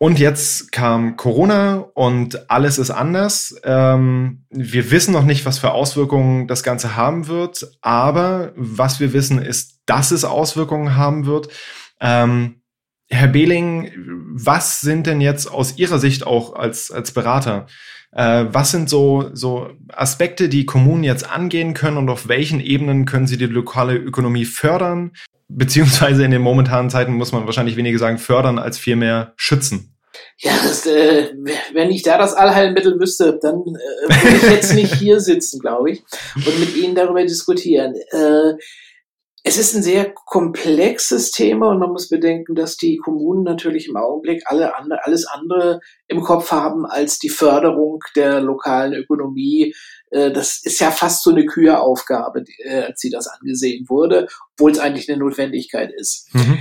S1: Und jetzt kam Corona und alles ist anders. Ähm, wir wissen noch nicht, was für Auswirkungen das Ganze haben wird, aber was wir wissen ist, dass es Auswirkungen haben wird. Ähm, Herr Behling, was sind denn jetzt aus Ihrer Sicht auch als, als Berater, äh, was sind so, so Aspekte, die Kommunen jetzt angehen können und auf welchen Ebenen können sie die lokale Ökonomie fördern? Beziehungsweise in den momentanen Zeiten muss man wahrscheinlich weniger sagen fördern als vielmehr schützen.
S2: Ja, das, äh, wenn ich da das Allheilmittel wüsste, dann äh, würde ich jetzt nicht hier sitzen, glaube ich, und mit Ihnen darüber diskutieren. Äh, es ist ein sehr komplexes Thema und man muss bedenken, dass die Kommunen natürlich im Augenblick alle andere, alles andere im Kopf haben als die Förderung der lokalen Ökonomie. Äh, das ist ja fast so eine Küheaufgabe, äh, als sie das angesehen wurde, obwohl es eigentlich eine Notwendigkeit ist. Mhm.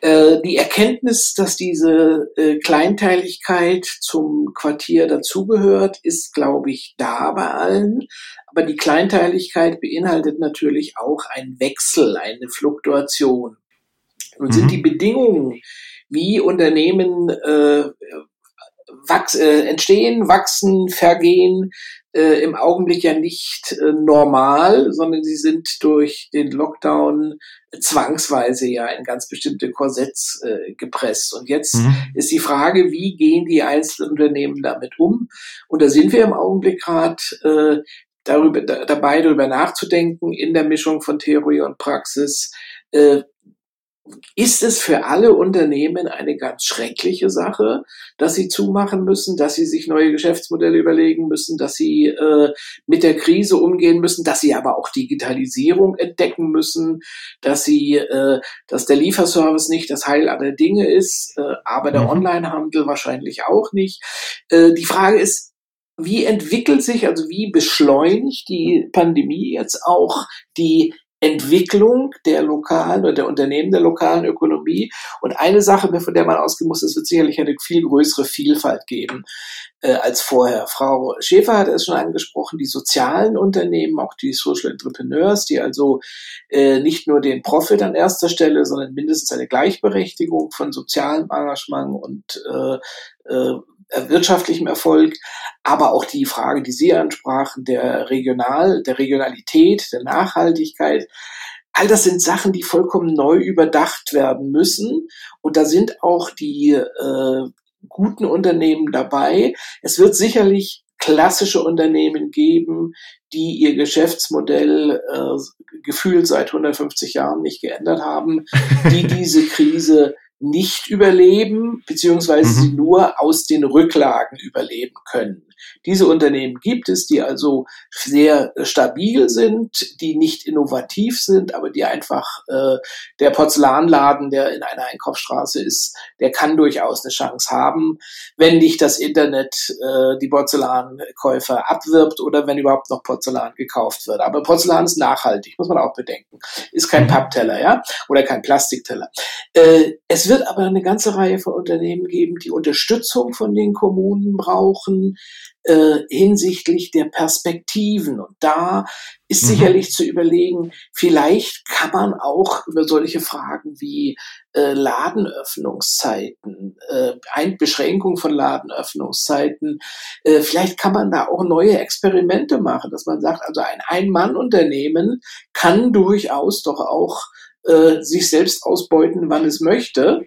S2: Äh, die Erkenntnis, dass diese Kleinteiligkeit zum Quartier dazugehört, ist, glaube ich, da bei allen. Aber die Kleinteiligkeit beinhaltet natürlich auch einen Wechsel, eine Fluktuation. Und sind mhm. die Bedingungen, wie Unternehmen äh, wachs äh, entstehen, wachsen, vergehen, äh, im Augenblick ja nicht äh, normal, sondern sie sind durch den Lockdown zwangsweise ja in ganz bestimmte Korsetts äh, gepresst. Und jetzt mhm. ist die Frage, wie gehen die einzelnen Unternehmen damit um? Und da sind wir im Augenblick gerade äh, darüber, da, dabei, darüber nachzudenken in der Mischung von Theorie und Praxis. Äh, ist es für alle Unternehmen eine ganz schreckliche Sache, dass sie zumachen müssen, dass sie sich neue Geschäftsmodelle überlegen müssen, dass sie äh, mit der Krise umgehen müssen, dass sie aber auch Digitalisierung entdecken müssen, dass sie, äh, dass der Lieferservice nicht das Heil aller Dinge ist, äh, aber der mhm. Onlinehandel wahrscheinlich auch nicht. Äh, die Frage ist, wie entwickelt sich, also wie beschleunigt die Pandemie jetzt auch die Entwicklung der lokalen oder der Unternehmen der lokalen Ökonomie. Und eine Sache, von der man ausgehen muss, es wird sicherlich eine viel größere Vielfalt geben äh, als vorher. Frau Schäfer hat es schon angesprochen, die sozialen Unternehmen, auch die Social Entrepreneurs, die also äh, nicht nur den Profit an erster Stelle, sondern mindestens eine Gleichberechtigung von sozialem Engagement und äh, äh, wirtschaftlichem Erfolg, aber auch die Frage, die Sie ansprachen, der Regional, der Regionalität, der Nachhaltigkeit. All das sind Sachen, die vollkommen neu überdacht werden müssen. Und da sind auch die äh, guten Unternehmen dabei. Es wird sicherlich klassische Unternehmen geben, die ihr Geschäftsmodell äh, gefühlt seit 150 Jahren nicht geändert haben, die (laughs) diese Krise nicht überleben, beziehungsweise mhm. sie nur aus den Rücklagen überleben können. Diese Unternehmen gibt es, die also sehr stabil sind, die nicht innovativ sind, aber die einfach äh, der Porzellanladen, der in einer Einkaufsstraße ist, der kann durchaus eine Chance haben, wenn nicht das Internet äh, die Porzellankäufer abwirbt oder wenn überhaupt noch Porzellan gekauft wird. Aber Porzellan ist nachhaltig, muss man auch bedenken. Ist kein mhm. Pappteller, ja, oder kein Plastikteller. Äh, es wird aber eine ganze Reihe von Unternehmen geben, die Unterstützung von den Kommunen brauchen, äh, hinsichtlich der Perspektiven. Und da ist mhm. sicherlich zu überlegen, vielleicht kann man auch über solche Fragen wie äh, Ladenöffnungszeiten, äh, Beschränkung von Ladenöffnungszeiten, äh, vielleicht kann man da auch neue Experimente machen, dass man sagt, also ein Ein-Mann-Unternehmen kann durchaus doch auch äh, sich selbst ausbeuten, wann es möchte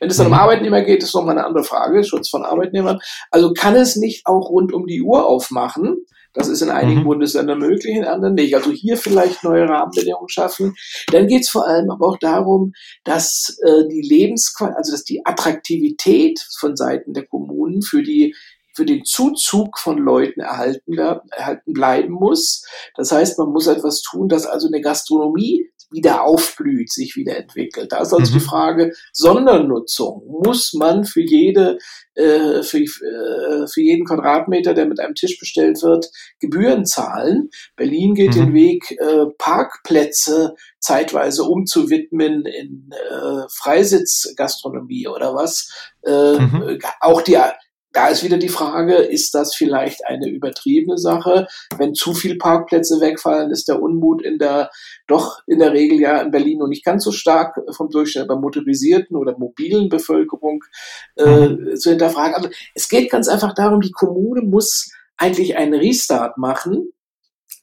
S2: wenn es dann um mhm. Arbeitnehmer geht, ist nochmal eine andere Frage, Schutz von Arbeitnehmern. Also kann es nicht auch rund um die Uhr aufmachen. Das ist in einigen mhm. Bundesländern möglich, in anderen nicht. Also hier vielleicht neue Rahmenbedingungen schaffen. Dann geht es vor allem aber auch darum, dass äh, die Lebensqualität, also dass die Attraktivität von Seiten der Kommunen für die für den Zuzug von Leuten erhalten, erhalten bleiben muss. Das heißt, man muss etwas tun, dass also eine Gastronomie wieder aufblüht, sich wieder entwickelt. Da ist also mhm. die Frage Sondernutzung. Muss man für jede äh, für, äh, für jeden Quadratmeter, der mit einem Tisch bestellt wird, Gebühren zahlen. Berlin geht mhm. den Weg, äh, Parkplätze zeitweise umzuwidmen in äh, Freisitzgastronomie oder was. Äh, mhm. Auch die da ist wieder die Frage, ist das vielleicht eine übertriebene Sache? Wenn zu viele Parkplätze wegfallen, ist der Unmut in der, doch in der Regel ja in Berlin noch nicht ganz so stark vom Durchschnitt bei motorisierten oder mobilen Bevölkerung äh, mhm. zu hinterfragen. Also es geht ganz einfach darum, die Kommune muss eigentlich einen Restart machen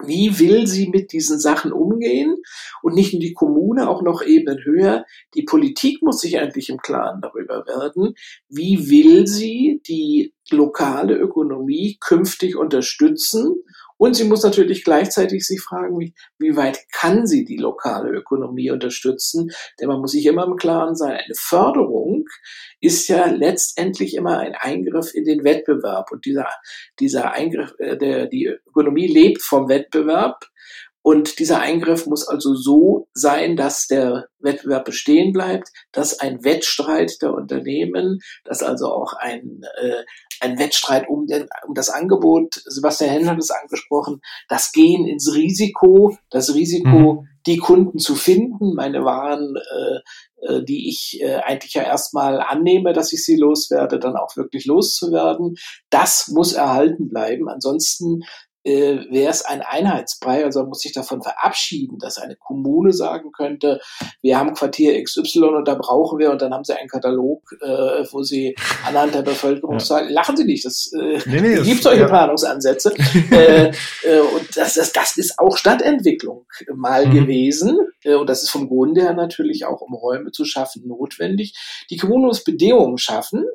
S2: wie will sie mit diesen Sachen umgehen? Und nicht nur die Kommune, auch noch Ebenen höher. Die Politik muss sich endlich im Klaren darüber werden, wie will sie die lokale Ökonomie künftig unterstützen und sie muss natürlich gleichzeitig sich fragen, wie, wie weit kann sie die lokale Ökonomie unterstützen? Denn man muss sich immer im Klaren sein, eine Förderung ist ja letztendlich immer ein Eingriff in den Wettbewerb. Und dieser, dieser Eingriff, äh, der, die Ökonomie lebt vom Wettbewerb. Und dieser Eingriff muss also so sein, dass der Wettbewerb bestehen bleibt, dass ein Wettstreit der Unternehmen, dass also auch ein, äh, ein Wettstreit um, den, um das Angebot, Sebastian Henn hat es angesprochen, das Gehen ins Risiko, das Risiko, mhm. die Kunden zu finden, meine Waren, äh, äh, die ich äh, eigentlich ja erstmal annehme, dass ich sie loswerde, dann auch wirklich loszuwerden, das muss erhalten bleiben. Ansonsten äh, wäre es ein Einheitsbrei, also man muss sich davon verabschieden, dass eine Kommune sagen könnte, wir haben Quartier XY und da brauchen wir und dann haben sie einen Katalog, äh, wo sie anhand der Bevölkerungszahl, ja. lachen Sie nicht, das äh, nee, nee, gibt solche ja. Planungsansätze (laughs) äh, äh, und das, das, das ist auch Stadtentwicklung mal mhm. gewesen äh, und das ist vom Grunde her natürlich auch, um Räume zu schaffen, notwendig. Die Kommune muss Bedingungen schaffen,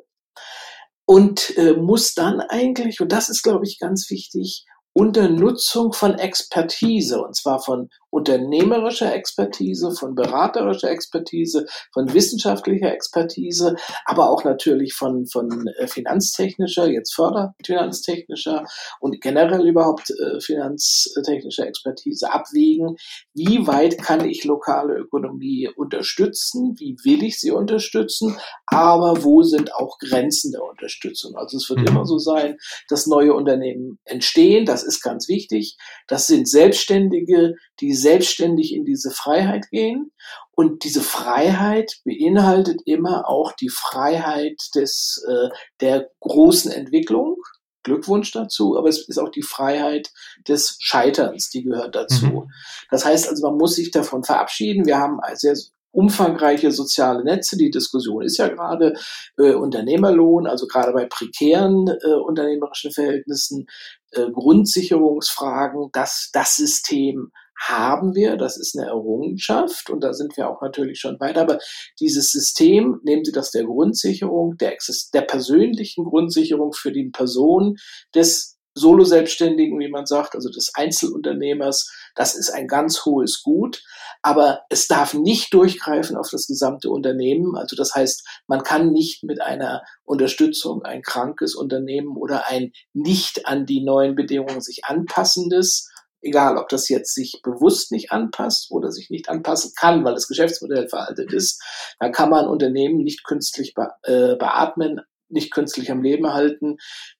S2: und äh, muss dann eigentlich, und das ist, glaube ich, ganz wichtig, unter Nutzung von Expertise, und zwar von unternehmerischer Expertise, von beraterischer Expertise, von wissenschaftlicher Expertise, aber auch natürlich von, von äh, finanztechnischer, jetzt förderfinanztechnischer und generell überhaupt äh, finanztechnischer Expertise abwägen. Wie weit kann ich lokale Ökonomie unterstützen? Wie will ich sie unterstützen? Aber wo sind auch Grenzen der Unterstützung? Also es wird mhm. immer so sein, dass neue Unternehmen entstehen. Das ist ganz wichtig. Das sind Selbstständige, die selbstständig in diese Freiheit gehen. Und diese Freiheit beinhaltet immer auch die Freiheit des, äh, der großen Entwicklung. Glückwunsch dazu, aber es ist auch die Freiheit des Scheiterns, die gehört dazu. Mhm. Das heißt also, man muss sich davon verabschieden. Wir haben sehr umfangreiche soziale Netze. Die Diskussion ist ja gerade äh, Unternehmerlohn, also gerade bei prekären äh, unternehmerischen Verhältnissen, äh, Grundsicherungsfragen, dass das System haben wir, das ist eine Errungenschaft und da sind wir auch natürlich schon weiter, aber dieses System, nehmen Sie das der Grundsicherung, der, der persönlichen Grundsicherung für die Person des Solo-Selbstständigen, wie man sagt, also des Einzelunternehmers, das ist ein ganz hohes Gut, aber es darf nicht durchgreifen auf das gesamte Unternehmen. Also das heißt, man kann nicht mit einer Unterstützung ein krankes Unternehmen oder ein nicht an die neuen Bedingungen sich anpassendes egal ob das jetzt sich bewusst nicht anpasst oder sich nicht anpassen kann, weil das Geschäftsmodell veraltet ist, dann kann man Unternehmen nicht künstlich be äh, beatmen, nicht künstlich am Leben halten,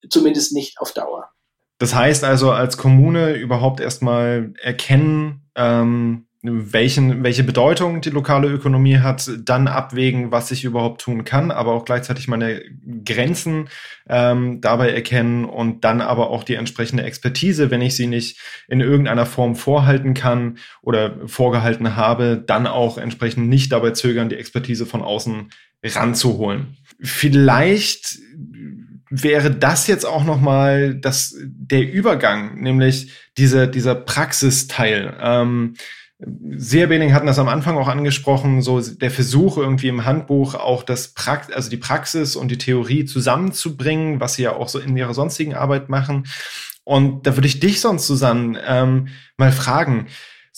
S2: zumindest nicht auf Dauer.
S1: Das heißt also als Kommune überhaupt erstmal erkennen, ähm, welchen, welche Bedeutung die lokale Ökonomie hat, dann abwägen, was ich überhaupt tun kann, aber auch gleichzeitig meine Grenzen ähm, dabei erkennen und dann aber auch die entsprechende Expertise, wenn ich sie nicht in irgendeiner Form vorhalten kann oder vorgehalten habe, dann auch entsprechend nicht dabei zögern, die Expertise von außen ranzuholen. Vielleicht wäre das jetzt auch noch mal das der Übergang, nämlich diese, dieser Praxisteil. Ähm, Seerbening hatten das am Anfang auch angesprochen, so der Versuch irgendwie im Handbuch auch das Prax also die Praxis und die Theorie zusammenzubringen, was sie ja auch so in ihrer sonstigen Arbeit machen. Und da würde ich dich sonst, Susanne, ähm, mal fragen,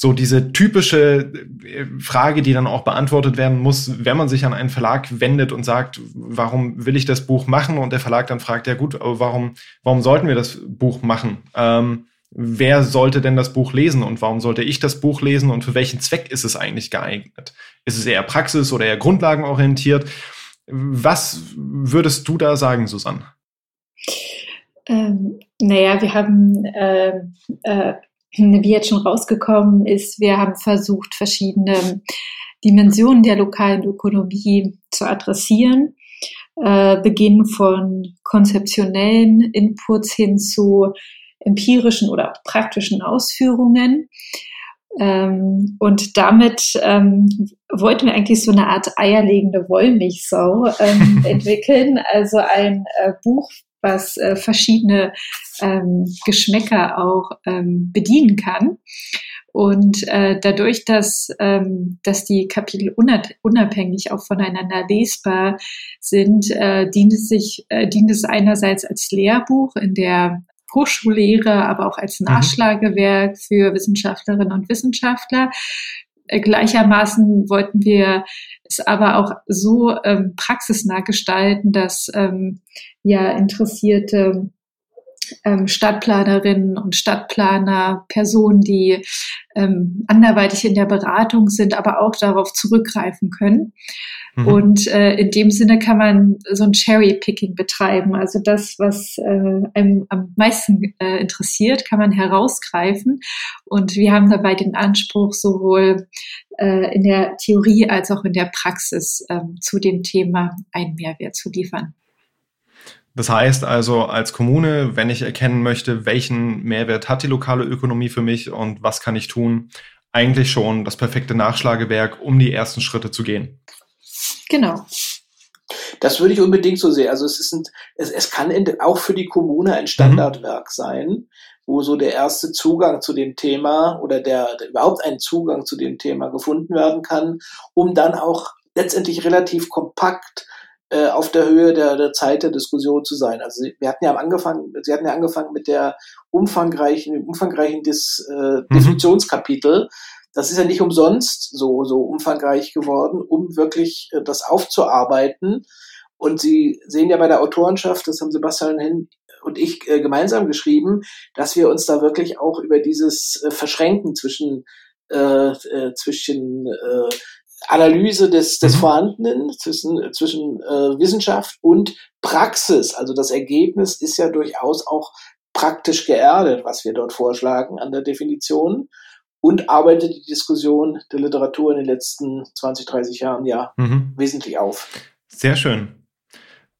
S1: so diese typische äh, Frage, die dann auch beantwortet werden muss, wenn man sich an einen Verlag wendet und sagt, warum will ich das Buch machen? Und der Verlag dann fragt, ja gut, aber warum, warum sollten wir das Buch machen? Ähm, wer sollte denn das Buch lesen und warum sollte ich das Buch lesen und für welchen Zweck ist es eigentlich geeignet? Ist es eher praxis- oder eher grundlagenorientiert? Was würdest du da sagen, Susanne?
S4: Ähm, naja, wir haben, äh, äh, wie jetzt schon rausgekommen ist, wir haben versucht, verschiedene Dimensionen der lokalen Ökonomie zu adressieren. Äh, beginnen von konzeptionellen Inputs hin zu empirischen oder praktischen Ausführungen. Ähm, und damit ähm, wollten wir eigentlich so eine Art eierlegende Wollmilchsau ähm, (laughs) entwickeln, also ein äh, Buch, was äh, verschiedene ähm, Geschmäcker auch ähm, bedienen kann. Und äh, dadurch, dass, ähm, dass die Kapitel unabhängig auch voneinander lesbar sind, äh, dient, es sich, äh, dient es einerseits als Lehrbuch in der Hochschullehre, aber auch als mhm. Nachschlagewerk für Wissenschaftlerinnen und Wissenschaftler. Äh, gleichermaßen wollten wir es aber auch so ähm, praxisnah gestalten, dass ähm, ja interessierte ähm, Stadtplanerinnen und Stadtplaner, Personen, die ähm, anderweitig in der Beratung sind, aber auch darauf zurückgreifen können. Mhm. Und äh, in dem Sinne kann man so ein Cherry-Picking betreiben. Also das, was äh, einem am meisten äh, interessiert, kann man herausgreifen. Und wir haben dabei den Anspruch, sowohl äh, in der Theorie als auch in der Praxis äh, zu dem Thema einen Mehrwert zu liefern.
S1: Das heißt also als Kommune, wenn ich erkennen möchte, welchen Mehrwert hat die lokale Ökonomie für mich und was kann ich tun, eigentlich schon das perfekte Nachschlagewerk, um die ersten Schritte zu gehen.
S4: Genau.
S2: Das würde ich unbedingt so sehen. Also es ist ein, es, es kann auch für die Kommune ein Standardwerk mhm. sein, wo so der erste Zugang zu dem Thema oder der, der überhaupt ein Zugang zu dem Thema gefunden werden kann, um dann auch letztendlich relativ kompakt äh, auf der Höhe der, der Zeit der Diskussion zu sein. Also wir hatten ja angefangen, Sie hatten ja angefangen mit der umfangreichen, umfangreichen Dis, äh, mhm. Definitionskapitel. Das ist ja nicht umsonst so, so umfangreich geworden, um wirklich äh, das aufzuarbeiten. Und Sie sehen ja bei der Autorenschaft, das haben Sebastian hin und ich äh, gemeinsam geschrieben, dass wir uns da wirklich auch über dieses äh, Verschränken zwischen äh, äh, zwischen äh, Analyse des, des mhm. Vorhandenen zwischen, zwischen äh, Wissenschaft und Praxis. Also das Ergebnis ist ja durchaus auch praktisch geerdet, was wir dort vorschlagen an der Definition und arbeitet die Diskussion der Literatur in den letzten 20, 30 Jahren ja mhm. wesentlich auf.
S1: Sehr schön.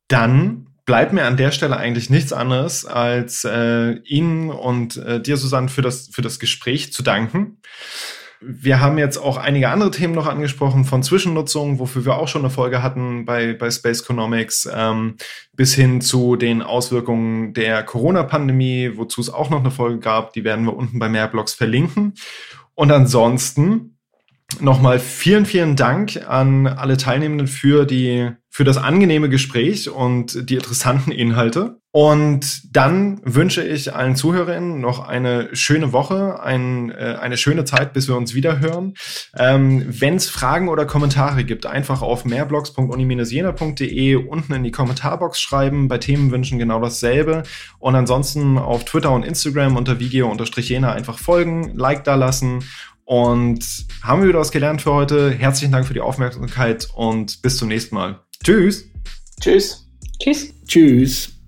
S1: Dann bleibt mir an der Stelle eigentlich nichts anderes, als äh, Ihnen und äh, dir, Susanne, für das, für das Gespräch zu danken. Wir haben jetzt auch einige andere Themen noch angesprochen, von Zwischennutzung, wofür wir auch schon eine Folge hatten bei, bei Space Economics, ähm, bis hin zu den Auswirkungen der Corona-Pandemie, wozu es auch noch eine Folge gab. Die werden wir unten bei Mehrblogs verlinken. Und ansonsten nochmal vielen, vielen Dank an alle Teilnehmenden für die, für das angenehme Gespräch und die interessanten Inhalte. Und dann wünsche ich allen Zuhörerinnen noch eine schöne Woche, ein, äh, eine schöne Zeit, bis wir uns wieder hören. Ähm, Wenn es Fragen oder Kommentare gibt, einfach auf mehrblogs.uni-jena.de unten in die Kommentarbox schreiben. Bei Themenwünschen genau dasselbe. Und ansonsten auf Twitter und Instagram unter video-jena einfach folgen, Like da lassen. Und haben wir wieder was gelernt für heute. Herzlichen Dank für die Aufmerksamkeit und bis zum nächsten Mal. Tschüss.
S2: Tschüss.
S3: Tschüss. Tschüss.